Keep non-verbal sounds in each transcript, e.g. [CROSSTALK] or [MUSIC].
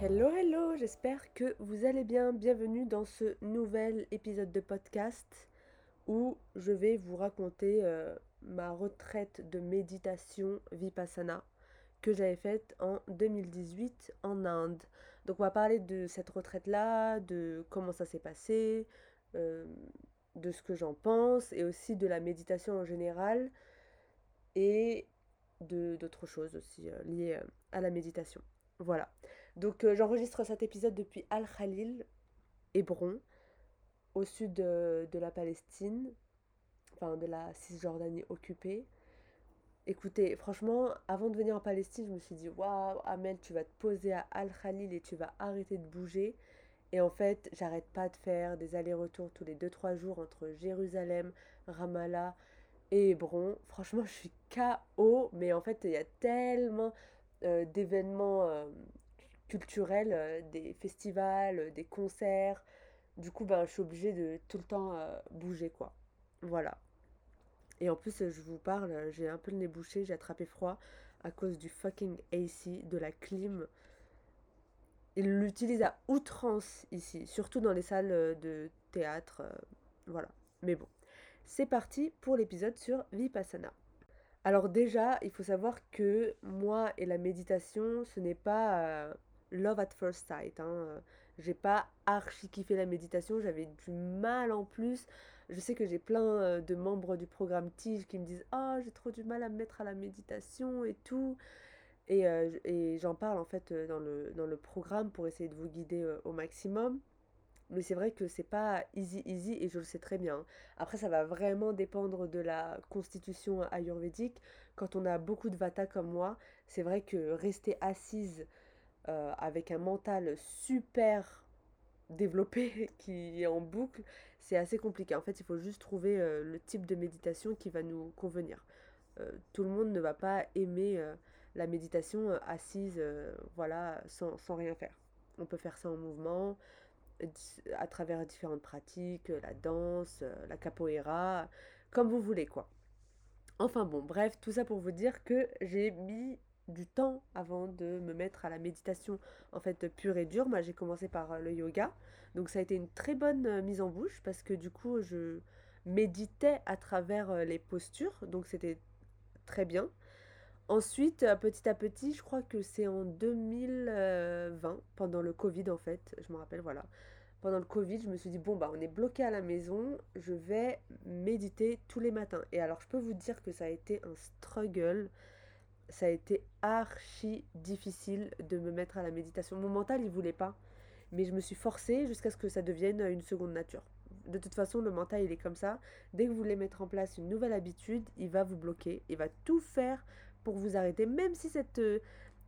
Hello, hello, j'espère que vous allez bien. Bienvenue dans ce nouvel épisode de podcast où je vais vous raconter euh, ma retraite de méditation Vipassana que j'avais faite en 2018 en Inde. Donc on va parler de cette retraite-là, de comment ça s'est passé, euh, de ce que j'en pense et aussi de la méditation en général et d'autres choses aussi euh, liées à la méditation. Voilà. Donc euh, j'enregistre cet épisode depuis Al-Khalil, Hébron, au sud de, la Palestine, enfin de la Cisjordanie occupée. Écoutez, franchement, avant de venir en Palestine, je me suis dit, waouh, Amel, tu vas te poser à Al-Khalil et tu vas arrêter de bouger. Et en fait, j'arrête pas de faire des allers-retours tous les 2-3 jours entre Jérusalem, Ramallah et Hébron. Franchement, je suis KO, mais en fait, il y a tellement euh, d'événements euh, culturels, euh, des festivals, des concerts. Du coup, ben, je suis obligée de tout le temps bouger, quoi. Voilà. Et en plus, je vous parle, j'ai un peu le nez bouché, j'ai attrapé froid à cause du fucking AC, de la clim. Ils l'utilisent à outrance ici, surtout dans les salles de théâtre. voilà. Mais bon, c'est parti pour l'épisode sur Vipassana. Alors déjà, il faut savoir que moi et la méditation, ce n'est pas euh, love at first sight. Hein. J'ai pas archi kiffé la méditation, j'avais du mal en plus. Je sais que j'ai plein euh, de membres du programme Tige qui me disent Ah, j'ai trop du mal à me mettre à la méditation et tout. Et, euh, et j'en parle en fait dans le, dans le programme pour essayer de vous guider au maximum. Mais c'est vrai que c'est pas easy easy et je le sais très bien. Après, ça va vraiment dépendre de la constitution ayurvédique. Quand on a beaucoup de vata comme moi, c'est vrai que rester assise euh, avec un mental super développé [LAUGHS] qui est en boucle, c'est assez compliqué. En fait, il faut juste trouver euh, le type de méditation qui va nous convenir. Euh, tout le monde ne va pas aimer la méditation assise, voilà, sans, sans rien faire. On peut faire ça en mouvement, à travers différentes pratiques, la danse, la capoeira, comme vous voulez quoi. Enfin bon, bref, tout ça pour vous dire que j'ai mis du temps avant de me mettre à la méditation en fait pure et dure. Moi j'ai commencé par le yoga, donc ça a été une très bonne mise en bouche parce que du coup je méditais à travers les postures, donc c'était très bien. Ensuite, euh, petit à petit, je crois que c'est en 2020, pendant le Covid en fait, je me rappelle, voilà. Pendant le Covid, je me suis dit, bon, bah on est bloqué à la maison, je vais méditer tous les matins. Et alors, je peux vous dire que ça a été un struggle, ça a été archi difficile de me mettre à la méditation. Mon mental, il voulait pas, mais je me suis forcée jusqu'à ce que ça devienne une seconde nature. De toute façon, le mental, il est comme ça. Dès que vous voulez mettre en place une nouvelle habitude, il va vous bloquer, il va tout faire pour vous arrêter, même si cette, euh,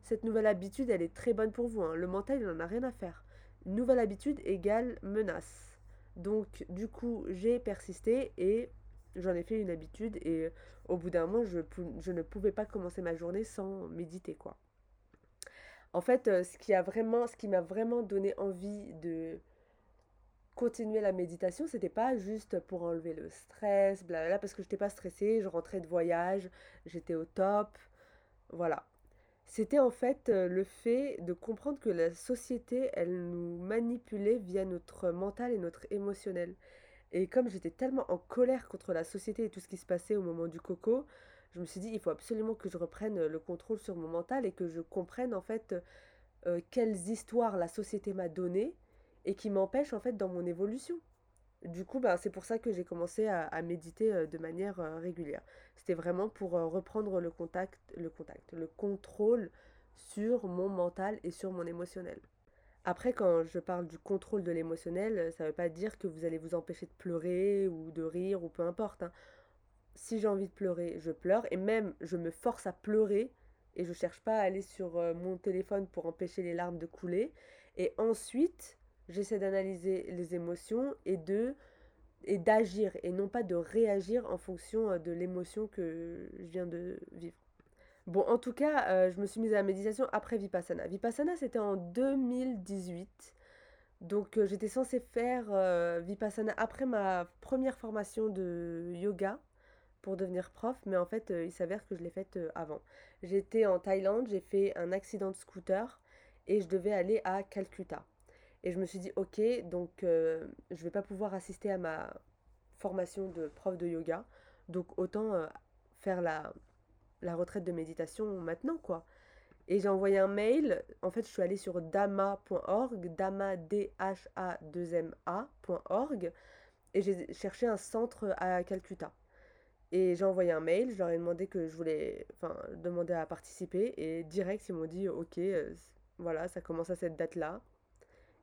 cette nouvelle habitude, elle est très bonne pour vous. Hein. Le mental, il n'en a rien à faire. Nouvelle habitude égale menace. Donc, du coup, j'ai persisté et j'en ai fait une habitude. Et au bout d'un moment, je, ne pouvais pas commencer ma journée sans méditer, quoi. En fait, euh, ce qui a vraiment, m'a vraiment donné envie de continuer la méditation, c'était pas juste pour enlever le stress, blablabla, parce que je n'étais pas stressée, je rentrais de voyage, j'étais au top, voilà. C'était en fait euh, le fait de comprendre que la société, elle nous manipulait via notre mental et notre émotionnel. Et comme j'étais tellement en colère contre la société et tout ce qui se passait au moment du coco, je me suis dit, il faut absolument que je reprenne le contrôle sur mon mental et que je comprenne en fait euh, quelles histoires la société m'a données et qui m'empêche en fait dans mon évolution. Du coup, ben, c'est pour ça que j'ai commencé à, méditer euh, de manière euh, régulière. C'était vraiment pour euh, reprendre le contact, le contact, le contrôle sur mon mental et sur mon émotionnel. Après, quand je parle du contrôle de l'émotionnel, ça ne veut pas dire que vous allez vous empêcher de pleurer ou de rire ou peu importe. Hein. Si j'ai envie de pleurer, je pleure et même je me force à pleurer et je cherche pas à aller sur mon téléphone pour empêcher les larmes de couler. Et ensuite, j'essaie d'analyser les émotions et de et d'agir et non pas de réagir en fonction de l'émotion que je viens de vivre. Bon, en tout cas, je me suis mise à la méditation après Vipassana. Vipassana, c'était en 2018. Donc, j'étais censée faire Vipassana après ma première formation de yoga pour devenir prof, mais en fait, il s'avère que je l'ai faite avant. J'étais en Thaïlande, j'ai fait un accident de scooter et je devais aller à Calcutta. Et je me suis dit, ok, donc je je vais pas pouvoir assister à ma formation de prof de yoga, donc autant faire la, la retraite de méditation maintenant, quoi. Et j'ai envoyé un mail. En fait, je suis allée sur dama.org, dama d h a 2 m a.org et j'ai cherché un centre à Calcutta. Et j'ai envoyé un mail, je leur ai demandé que je voulais, enfin, demander à participer et direct ils m'ont dit OK, euh, voilà, ça commence à cette date-là.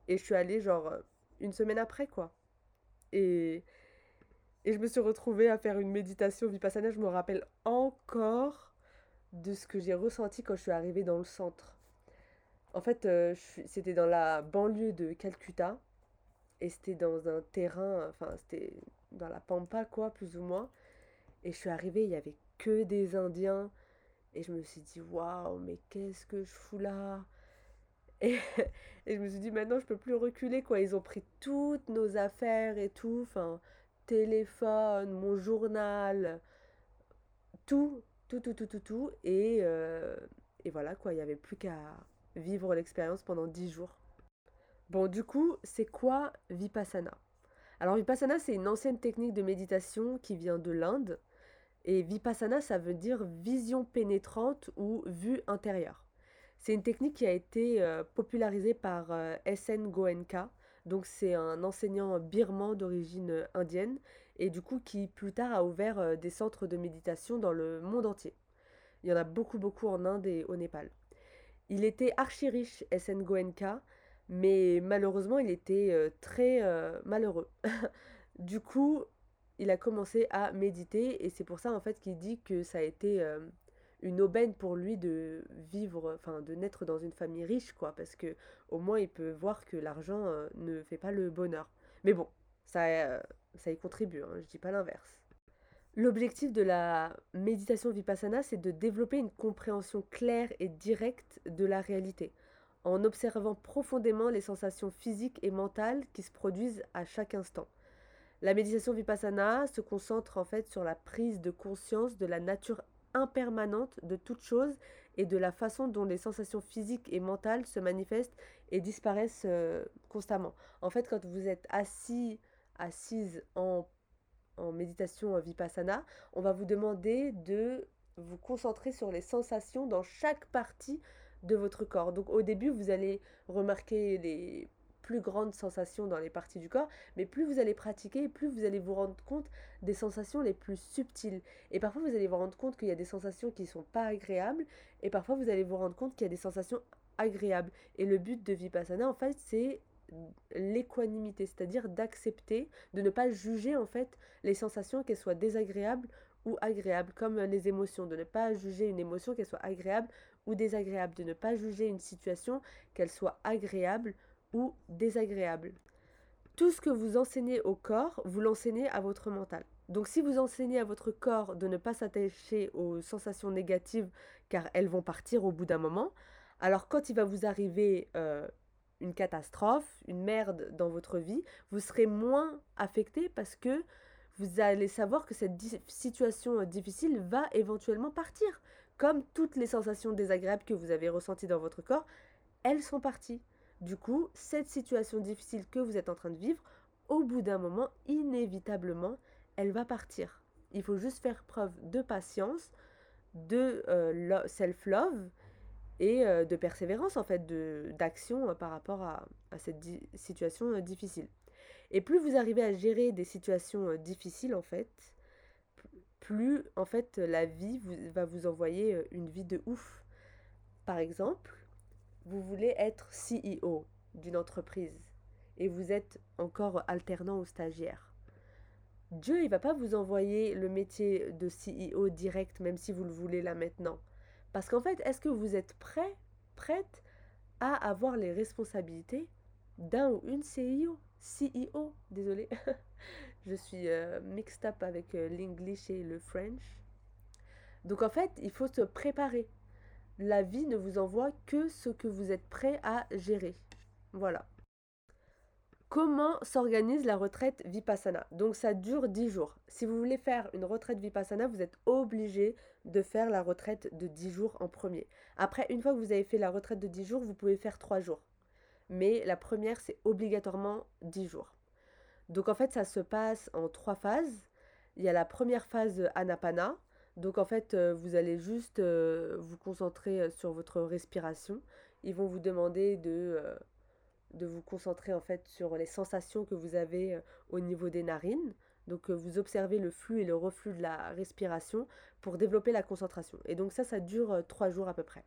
Et je suis allée genre une semaine après quoi. Et et je me suis retrouvée à faire une méditation vipassana, je me rappelle encore de ce que j'ai ressenti quand je suis arrivée dans le centre. En fait, euh, c'était dans la banlieue de Calcutta et c'était dans un terrain, enfin c'était dans la pampa quoi, plus ou moins. Et je suis arrivée, il y avait que des Indiens et je me suis dit waouh, mais qu'est-ce que je fous là? [LAUGHS] Et, et, je me suis dit maintenant je peux plus reculer quoi. Ils ont pris toutes nos affaires et tout, enfin téléphone, mon journal, tout, tout, tout, tout, tout, tout. Et, euh, voilà, quoi, il n'y avait plus qu'à vivre l'expérience pendant dix jours. Bon, du coup, c'est quoi Vipassana? Alors, Vipassana, c'est une ancienne technique de méditation qui vient de l'Inde. Et Vipassana, ça veut dire vision pénétrante ou vue intérieure. C'est une technique qui a été euh, popularisée par euh, S.N. Goenka. Donc, c'est un enseignant birman d'origine indienne et du coup qui plus tard a ouvert euh, des centres de méditation dans le monde entier. Il y en a beaucoup beaucoup en Inde et au Népal. Il était archi riche, SN Goenka, mais malheureusement il était euh, très euh, malheureux. [LAUGHS] du coup, il a commencé à méditer et c'est pour ça en fait qu'il dit que ça a été une aubaine pour lui de vivre, enfin de naître dans une famille riche quoi, parce que au moins il peut voir que l'argent ne fait pas le bonheur. Mais bon, ça ça y contribue, hein, je dis pas l'inverse. L'objectif de la méditation vipassana, c'est de développer une compréhension claire et directe de la réalité, en observant profondément les sensations physiques et mentales qui se produisent à chaque instant. La méditation vipassana se concentre en fait sur la prise de conscience de la nature impermanente de toute chose et de la façon dont les sensations physiques et mentales se manifestent et disparaissent euh, constamment. En fait, quand vous êtes assis assise en, en méditation vipassana, on va vous demander de vous concentrer sur les sensations dans chaque partie de votre corps. Donc au début, vous allez remarquer les plus grandes sensations dans les parties du corps, mais plus vous allez pratiquer, plus vous allez vous rendre compte des sensations les plus subtiles. Et parfois, vous allez vous rendre compte qu'il y a des sensations qui ne sont pas agréables, et parfois, vous allez vous rendre compte qu'il y a des sensations agréables. Et le but de Vipassana, en fait, c'est l'équanimité, c'est-à-dire d'accepter, de ne pas juger en fait les sensations qu'elles soient désagréables ou agréables, comme les émotions, de ne pas juger une émotion qu'elle soit agréable ou désagréable, de ne pas juger une situation qu'elle soit agréable ou désagréable. Tout ce que vous enseignez au corps, vous l'enseignez à votre mental. Donc si vous enseignez à votre corps de ne pas s'attacher aux sensations négatives car elles vont partir au bout d'un moment, alors quand il va vous arriver euh, une catastrophe, une merde dans votre vie, vous serez moins affecté parce que vous allez savoir que cette situation difficile va éventuellement partir. Comme toutes les sensations désagréables que vous avez ressenties dans votre corps, elles sont parties. Du coup, cette situation difficile que vous êtes en train de vivre, au bout d'un moment, inévitablement, elle va partir. Il faut juste faire preuve de patience, de euh, self-love et euh, de persévérance en fait, d'action euh, par rapport à, cette situation euh, difficile. Et plus vous arrivez à gérer des situations difficiles en fait, plus en fait la vie va vous envoyer une vie de ouf. Par exemple, vous voulez être CEO d'une entreprise et vous êtes encore alternant ou stagiaire. Dieu, il va pas vous envoyer le métier de CEO direct, même si vous le voulez là maintenant. Parce qu'en fait, est-ce que vous êtes prêt, prête à avoir les responsabilités d'un ou une CEO CEO, désolé. [LAUGHS] Je suis mixed up avec l'English et le French. Donc en fait, il faut se préparer. La vie ne vous envoie que ce que vous êtes prêt à gérer. Voilà. Comment s'organise la retraite Vipassana Donc ça dure 10 jours. Si vous voulez faire une retraite Vipassana, vous êtes obligé de faire la retraite de 10 jours en premier. Après, une fois que vous avez fait la retraite de 10 jours, vous pouvez faire 3 jours. Mais la première, c'est obligatoirement 10 jours. Donc en fait, ça se passe en trois phases. Il y a la première phase Anapana. Donc en fait, euh, vous allez juste euh, vous concentrer euh, sur votre respiration. Ils vont vous demander de de vous concentrer en fait sur les sensations que vous avez euh, au niveau des narines. Donc euh, vous observez le flux et le reflux de la respiration pour développer la concentration. Et donc ça, ça dure euh, trois jours à peu près.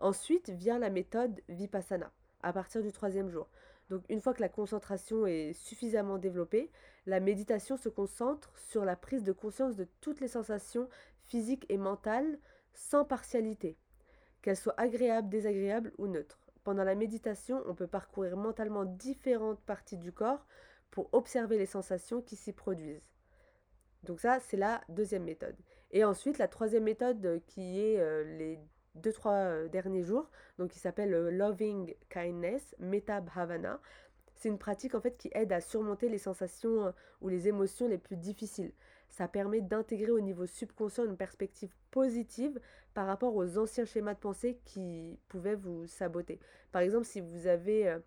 Ensuite vient la méthode Vipassana à partir du troisième jour. Donc une fois que la concentration est suffisamment développée, la méditation se concentre sur la prise de conscience de toutes les sensations physiques et mentales sans partialité, qu'elles soient agréables, désagréables ou neutres. Pendant la méditation, on peut parcourir mentalement différentes parties du corps pour observer les sensations qui s'y produisent. Donc ça, c'est la deuxième méthode. Et ensuite, la troisième méthode euh, qui est euh, les deux, trois euh, derniers jours, donc qui s'appelle Loving Kindness, Metta Bhavana. C'est une pratique en fait qui aide à surmonter les sensations ou les émotions les plus difficiles ça permet d'intégrer au niveau subconscient une perspective positive par rapport aux anciens schémas de pensée qui pouvaient vous saboter. Par exemple, si vous avez euh,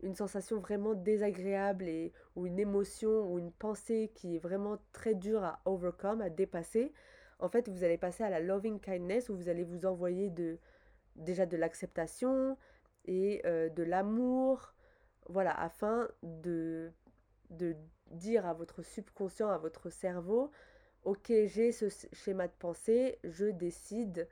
une sensation vraiment désagréable et, ou une émotion ou une pensée qui est vraiment très dure à overcome, à dépasser, en fait, vous allez passer à la loving kindness où vous allez vous envoyer de, déjà de l'acceptation et euh, de l'amour, voilà, afin de, de dire à votre subconscient, à votre cerveau, ok, j'ai ce schéma de pensée, je décide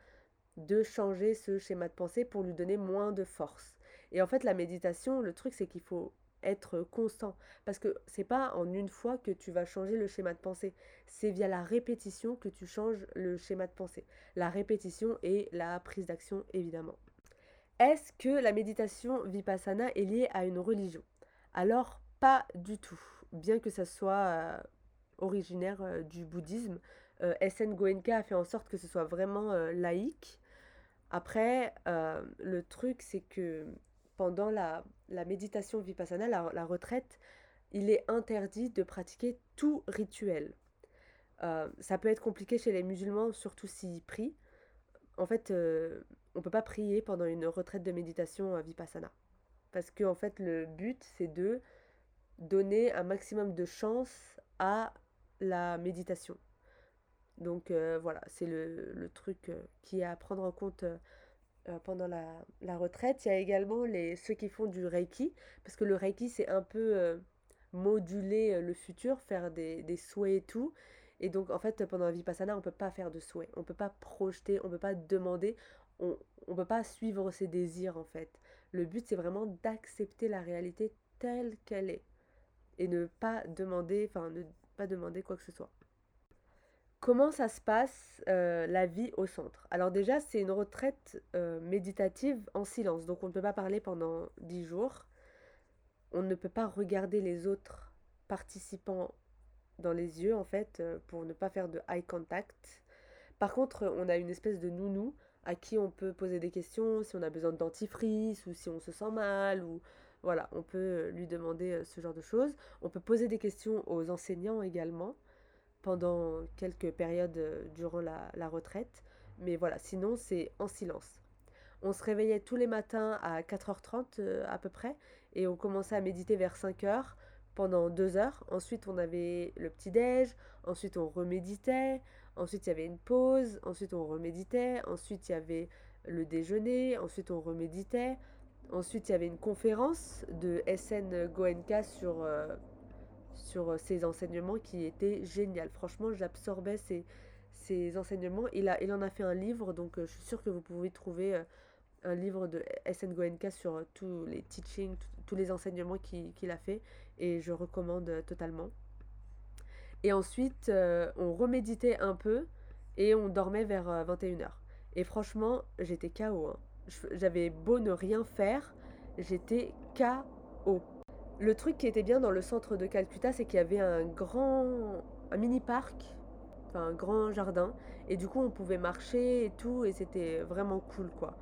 de changer ce schéma de pensée pour lui donner moins de force. Et en fait, la méditation, le truc, c'est qu'il faut être constant. Parce que c'est pas en une fois que tu vas changer le schéma de pensée. C'est via la répétition que tu changes le schéma de pensée. La répétition et la prise d'action, évidemment. Est-ce que la méditation vipassana est liée à une religion? Alors, pas du tout bien que ça soit euh, originaire euh, du bouddhisme, euh, SN Goenka a fait en sorte que ce soit vraiment laïque. Après, le truc, c'est que pendant la, méditation vipassana, la, retraite, il est interdit de pratiquer tout rituel. ça peut être compliqué chez les musulmans, surtout s'ils prient. En fait, on ne peut pas prier pendant une retraite de méditation vipassana. Parce que en fait, le but, c'est de donner un maximum de chance à la méditation. Donc euh, voilà, c'est le, truc euh, qui est à prendre en compte euh, pendant la, retraite. Il y a également les, ceux qui font du Reiki, parce que le Reiki, c'est un peu moduler le futur, faire des, des, souhaits et tout. Et donc en fait, pendant la Vipassana, on ne peut pas faire de souhaits, on ne peut pas projeter, on ne peut pas demander, on ne peut pas suivre ses désirs en fait. Le but, c'est vraiment d'accepter la réalité telle qu'elle est et ne pas demander, enfin ne pas demander quoi que ce soit. Comment ça se passe euh, la vie au centre? Alors déjà, c'est une retraite euh, méditative en silence, donc on ne peut pas parler pendant 10 jours. On ne peut pas regarder les autres participants dans les yeux, en fait, euh, pour ne pas faire de eye contact. Par contre, on a une espèce de nounou à qui on peut poser des questions si on a besoin de dentifrice ou si on se sent mal ou voilà, on peut euh, lui demander euh, ce genre de choses. On peut poser des questions aux enseignants également pendant quelques périodes euh, durant la, retraite. Mais voilà, sinon c'est en silence. On se réveillait tous les matins à 4h30 à peu près et on commençait à méditer vers 5h pendant 2 heures. Ensuite on avait le petit-déj, ensuite on reméditait, ensuite il y avait une pause, ensuite on reméditait, ensuite il y avait le déjeuner, ensuite on reméditait, Ensuite, il y avait une conférence de SN Goenka sur, euh, sur ses enseignements qui était génial. Franchement, j'absorbais ces enseignements. Il, a, il en a fait un livre, donc euh, je suis sûre que vous pouvez trouver euh, un livre de SN Goenka sur tous les teachings, tous les enseignements qu'il a fait. Et je recommande totalement. Et ensuite, on reméditait un peu et on dormait vers 21h. Et franchement, j'étais KO. Hein j'avais beau ne rien faire, j'étais KO. Le truc qui était bien dans le centre de Calcutta, c'est qu'il y avait un grand, un mini parc, un grand jardin, et du coup on pouvait marcher et tout, et c'était vraiment cool quoi.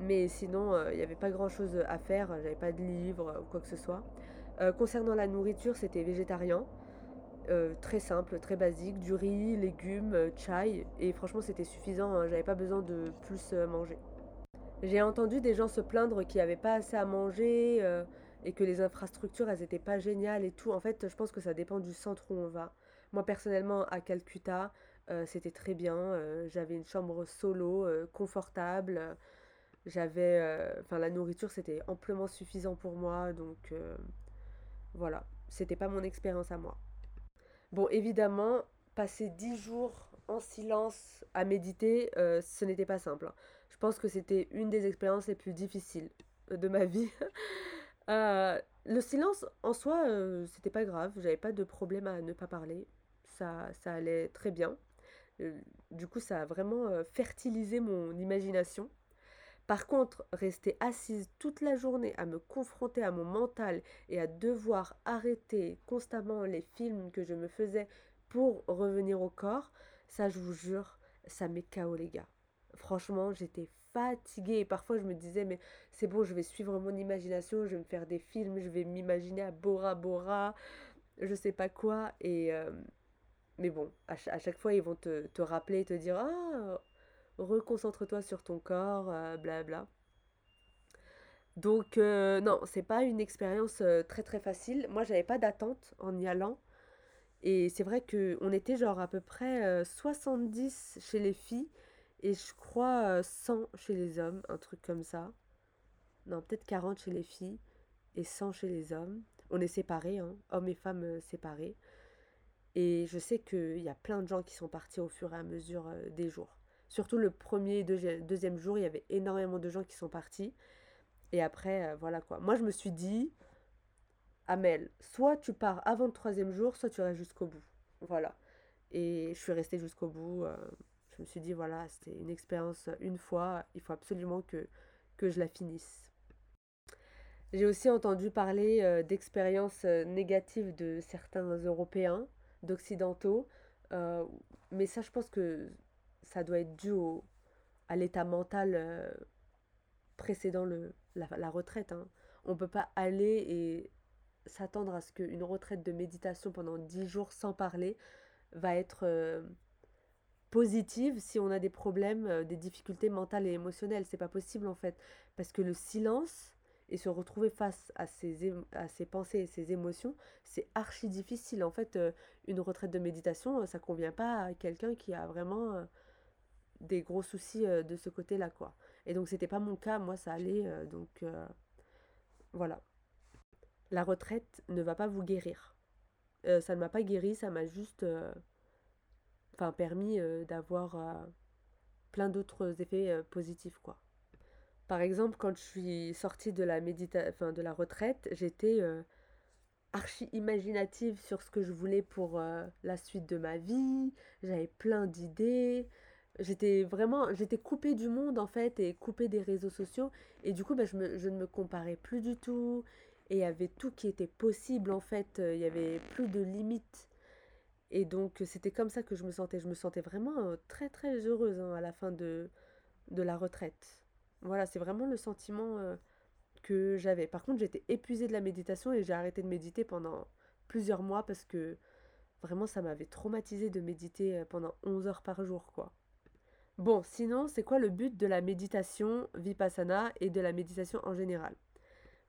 Mais sinon, euh, il n'y avait pas grand chose à faire, j'avais pas de livres ou quoi que ce soit. Euh, concernant la nourriture, c'était végétarien. Euh, très simple, très basique, du riz, légumes, chai, et franchement c'était suffisant, hein, j'avais pas besoin de plus manger. J'ai entendu des gens se plaindre qu'il n'y avait pas assez à manger et que les infrastructures elles étaient pas géniales et tout. En fait, je pense que ça dépend du centre où on va. Moi personnellement à Calcutta, c'était très bien, j'avais une chambre solo, confortable. J'avais, euh, la nourriture c'était amplement suffisant pour moi, donc euh, voilà, c'était pas mon expérience à moi. Bon, évidemment, passer dix jours en silence à méditer, euh, ce n'était pas simple. Je pense que c'était une des expériences les plus difficiles de ma vie. [LAUGHS] le silence en soi, c'était pas grave, j'avais pas de problème à ne pas parler, ça, ça allait très bien. du coup, ça a vraiment fertilisé mon imagination. Par contre, rester assise toute la journée à me confronter à mon mental et à devoir arrêter constamment les films que je me faisais pour revenir au corps, ça je vous jure, ça m'est KO les gars. Franchement, j'étais fatiguée parfois je me disais mais c'est bon, je vais suivre mon imagination, je vais me faire des films, je vais m'imaginer à Bora Bora, je sais pas quoi et euh, mais bon, à, chaque fois ils vont te, te rappeler, te dire ah reconcentre-toi sur ton corps, blabla. Euh, Donc euh, non, c'est pas une expérience très très facile. Moi, j'avais pas d'attente en y allant. Et c'est vrai que on était genre à peu près 70 chez les filles et je crois 100 chez les hommes, un truc comme ça. Non, peut-être 40 chez les filles et 100 chez les hommes. On est séparés, hein, hommes et femmes séparés. Et je sais qu'il y a plein de gens qui sont partis au fur et à mesure des jours. Surtout le premier et deuxième jour, il y avait énormément de gens qui sont partis. Et après, euh, voilà quoi. Moi, je me suis dit, Amel, soit tu pars avant le troisième jour, soit tu restes jusqu'au bout. Voilà. Et je suis restée jusqu'au bout. Euh, je me suis dit, voilà, c'était une expérience une fois. Il faut absolument que, que je la finisse. J'ai aussi entendu parler euh, d'expériences négatives de certains Européens, d'Occidentaux. mais ça, je pense que ça doit être dû à l'état mental euh, précédant le, la, retraite. Hein. On ne peut pas aller et s'attendre à ce qu'une retraite de méditation pendant 10 jours sans parler va être euh, positive si on a des problèmes, euh, des difficultés mentales et émotionnelles. C'est pas possible en fait. Parce que le silence et se retrouver face à ses, à ses pensées et ses émotions, c'est archi difficile. En fait, une retraite de méditation, ça convient pas à quelqu'un qui a vraiment des gros soucis euh, de ce côté-là, quoi. Et donc, c'était pas mon cas, moi, ça allait, euh, donc euh, voilà. La retraite ne va pas vous guérir. ça ne m'a pas guéri, ça m'a juste enfin permis d'avoir plein d'autres effets positifs, quoi. Par exemple, quand je suis sortie de la médita enfin, de la retraite, j'étais archi imaginative sur ce que je voulais pour la suite de ma vie. J'avais plein d'idées. J'étais vraiment, j'étais coupée du monde en fait et coupée des réseaux sociaux. Et du coup, bah, je, me, je ne me comparais plus du tout. Et il y avait tout qui était possible en fait. Il y avait plus de limites. Et donc, c'était comme ça que je me sentais. Je me sentais vraiment euh, très très heureuse hein, à la fin de, de la retraite. Voilà, c'est vraiment le sentiment euh, que j'avais. Par contre, j'étais épuisée de la méditation et j'ai arrêté de méditer pendant plusieurs mois parce que vraiment ça m'avait traumatisé de méditer euh, pendant 11 heures par jour, quoi. Bon, sinon, c'est quoi le but de la méditation vipassana et de la méditation en général?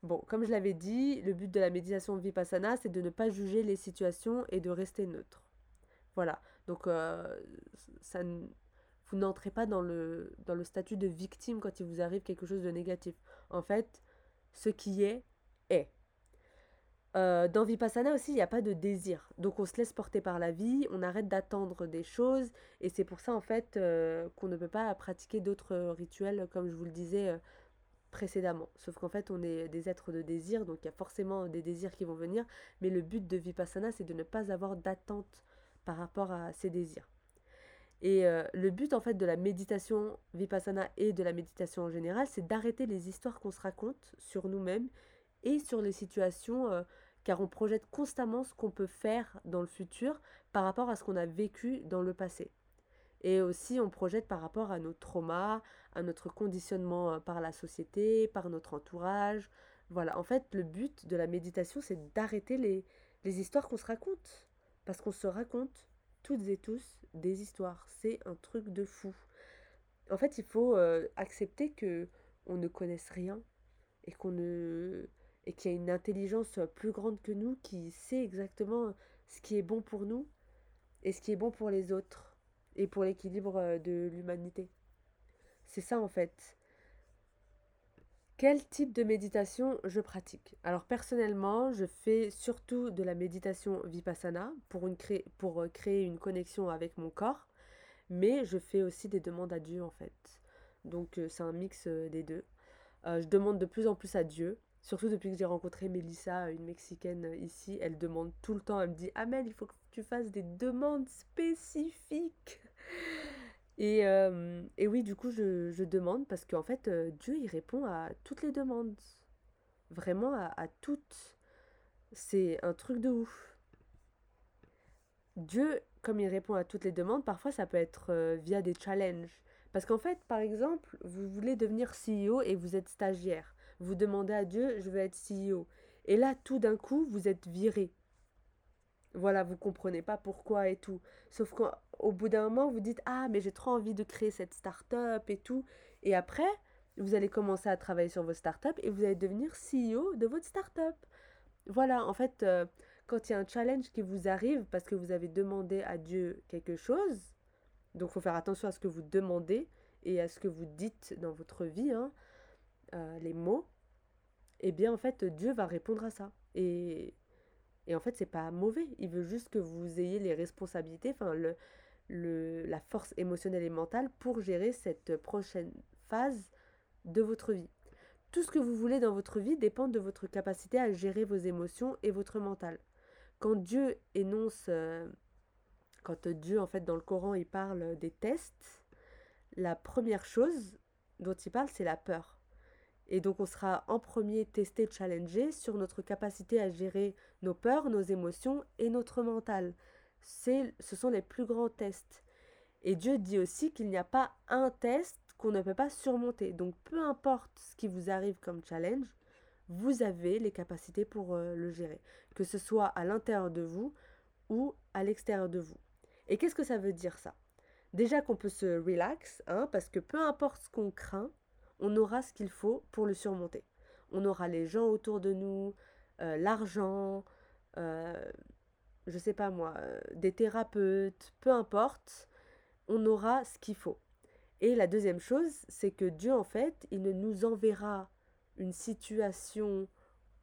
Bon, comme je l'avais dit, le but de la méditation vipassana, c'est de ne pas juger les situations et de rester neutre. Voilà, donc euh, ça, vous n'entrez pas dans le, dans le statut de victime quand il vous arrive quelque chose de négatif. En fait, ce qui est, est. Euh, dans Vipassana aussi, il n'y a pas de désir. Donc on se laisse porter par la vie, on arrête d'attendre des choses. Et c'est pour ça en fait euh, qu'on ne peut pas pratiquer d'autres rituels comme je vous le disais précédemment. Sauf qu'en fait on est des êtres de désir, donc il y a forcément des désirs qui vont venir. Mais le but de Vipassana, c'est de ne pas avoir d'attente par rapport à ces désirs. Et le but en fait de la méditation Vipassana et de la méditation en général, c'est d'arrêter les histoires qu'on se raconte sur nous-mêmes et sur les situations, euh, car on projette constamment ce qu'on peut faire dans le futur par rapport à ce qu'on a vécu dans le passé. Et aussi, on projette par rapport à nos traumas, à notre conditionnement euh, par la société, par notre entourage. Voilà, en fait, le but de la méditation, c'est d'arrêter les, les histoires qu'on se raconte. Parce qu'on se raconte toutes et tous des histoires. C'est un truc de fou. En fait, il faut euh, accepter que on ne connaisse rien et qu'on ne et qu'il y a une intelligence plus grande que nous qui sait exactement ce qui est bon pour nous et ce qui est bon pour les autres et pour l'équilibre euh, de l'humanité. C'est ça en fait. Quel type de méditation je pratique Alors personnellement, je fais surtout de la méditation vipassana pour, euh, créer une connexion avec mon corps, mais je fais aussi des demandes à Dieu en fait. Donc euh, c'est un mix euh, des deux. je demande de plus en plus à Dieu, surtout depuis que j'ai rencontré Melissa, une Mexicaine ici. Elle demande tout le temps, elle me dit Amel, il faut que tu fasses des demandes spécifiques. Et, et, oui, du coup, je, je demande parce qu'en fait, Dieu, il répond à toutes les demandes. Vraiment à, toutes. C'est un truc de ouf. Dieu, comme il répond à toutes les demandes, parfois ça peut être via des challenges. Parce qu'en fait, par exemple, vous voulez devenir CEO et vous êtes stagiaire. Vous demandez à Dieu, je veux être CEO. Et là, tout d'un coup, vous êtes viré. Voilà, vous comprenez pas pourquoi et tout. Sauf qu'au bout d'un moment, vous dites Ah, mais j'ai trop envie de créer cette start-up et tout. Et après, vous allez commencer à travailler sur vos start-up et vous allez devenir CEO de votre start-up. Voilà, en fait, euh, quand il y a un challenge qui vous arrive parce que vous avez demandé à Dieu quelque chose, donc il faut faire attention à ce que vous demandez et à ce que vous dites dans votre vie, hein, euh, les mots, eh bien en fait, Dieu va répondre à ça. Et et en fait, c'est pas mauvais. Il veut juste que vous ayez les responsabilités, enfin, le, le, la force émotionnelle et mentale pour gérer cette prochaine phase de votre vie. Tout ce que vous voulez dans votre vie dépend de votre capacité à gérer vos émotions et votre mental. Quand Dieu énonce, euh, quand Dieu, en fait, dans le Coran, il parle des tests, la première chose dont il parle, c'est la peur. Et donc on sera en premier testé, challengé sur notre capacité à gérer nos peurs, nos émotions et notre mental. Ce sont les plus grands tests. Et Dieu dit aussi qu'il n'y a pas un test qu'on ne peut pas surmonter. Donc peu importe ce qui vous arrive comme challenge, vous avez les capacités pour euh, le gérer. Que ce soit à l'intérieur de vous ou à l'extérieur de vous. Et qu'est-ce que ça veut dire ça? Déjà qu'on peut se relax, hein, parce que peu importe ce qu'on craint, on aura ce qu'il faut pour le surmonter. On aura les gens autour de nous, euh, l'argent, euh, je sais pas moi, euh, des thérapeutes, peu importe, on aura ce qu'il faut. Et la deuxième chose, c'est que Dieu, en fait, il ne nous enverra une situation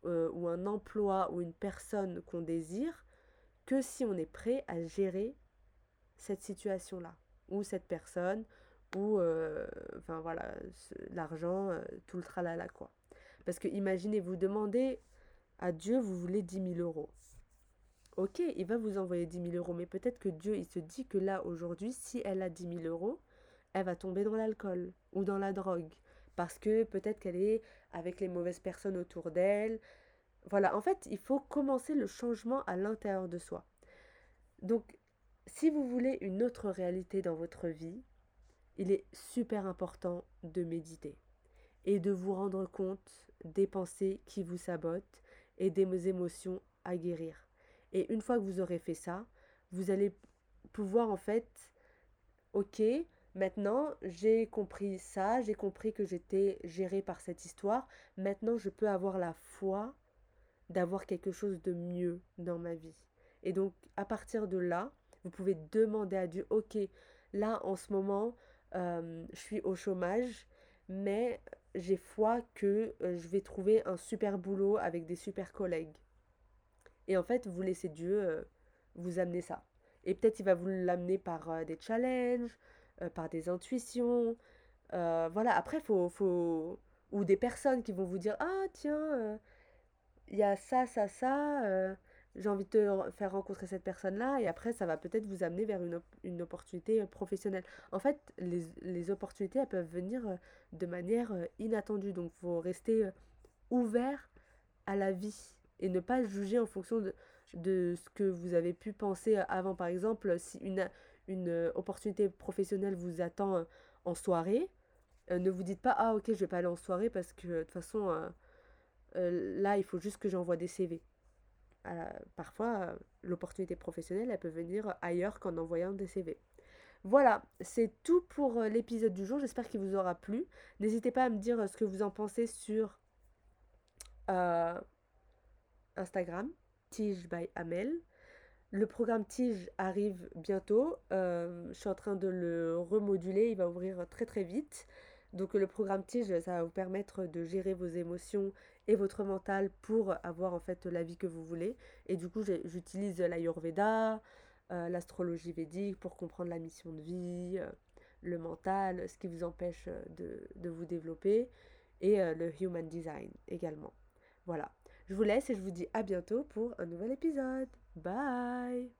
ou un emploi ou une personne qu'on désire que si on est prêt à gérer cette situation-là, ou cette personne, ou euh, enfin voilà l'argent euh, tout le tralala quoi parce que imaginez vous demandez à Dieu vous voulez 10 000 euros. Ok il va vous envoyer 10 000 euros mais peut-être que Dieu il se dit que là aujourd'hui si elle a 10 000 euros elle va tomber dans l'alcool ou dans la drogue. Parce que peut-être qu'elle est avec les mauvaises personnes autour d'elle. Voilà en fait il faut commencer le changement à l'intérieur de soi. Donc si vous voulez une autre réalité dans votre vie il est super important de méditer et de vous rendre compte des pensées qui vous sabotent et des émotions à guérir. Et une fois que vous aurez fait ça, vous allez pouvoir en fait, ok, maintenant j'ai compris ça, j'ai compris que j'étais gérée par cette histoire, maintenant je peux avoir la foi d'avoir quelque chose de mieux dans ma vie. Et donc à partir de là, vous pouvez demander à Dieu, ok, là en ce moment, euh, je suis au chômage, mais j'ai foi que euh, je vais trouver un super boulot avec des super collègues. Et en fait, vous laissez Dieu euh, vous amener ça. Et peut-être il va vous l'amener par des challenges, par des intuitions. voilà, après, faut, faut... Ou des personnes qui vont vous dire, ah tiens, il y a ça, ça, ça j'ai envie de te faire rencontrer cette personne-là, et après, ça va peut-être vous amener vers une, une opportunité euh, professionnelle. En fait, les, les, opportunités, elles peuvent venir euh, de manière euh, inattendue, donc il faut rester ouvert à la vie et ne pas juger en fonction de, de ce que vous avez pu penser avant. Par exemple, si une, une opportunité professionnelle vous attend en soirée, ne vous dites pas ah ok je vais pas aller en soirée parce que de toute façon là il faut juste que j'envoie des CV. Parfois l'opportunité professionnelle elle peut venir ailleurs qu'en envoyant des CV. Voilà, c'est tout pour l'épisode du jour. J'espère qu'il vous aura plu. N'hésitez pas à me dire ce que vous en pensez sur Instagram, Tige by Amel. Le programme Tige arrive bientôt. je suis en train de le remoduler. Il va ouvrir très très vite. Donc le programme Tige, ça va vous permettre de gérer vos émotions et votre mental pour avoir en fait la vie que vous voulez. Et du coup, j'utilise l'Ayurveda, euh, l'astrologie védique pour comprendre la mission de vie, euh, le mental, ce qui vous empêche euh, de, de vous développer, et le Human Design également. Voilà. Je vous laisse et je vous dis à bientôt pour un nouvel épisode. Bye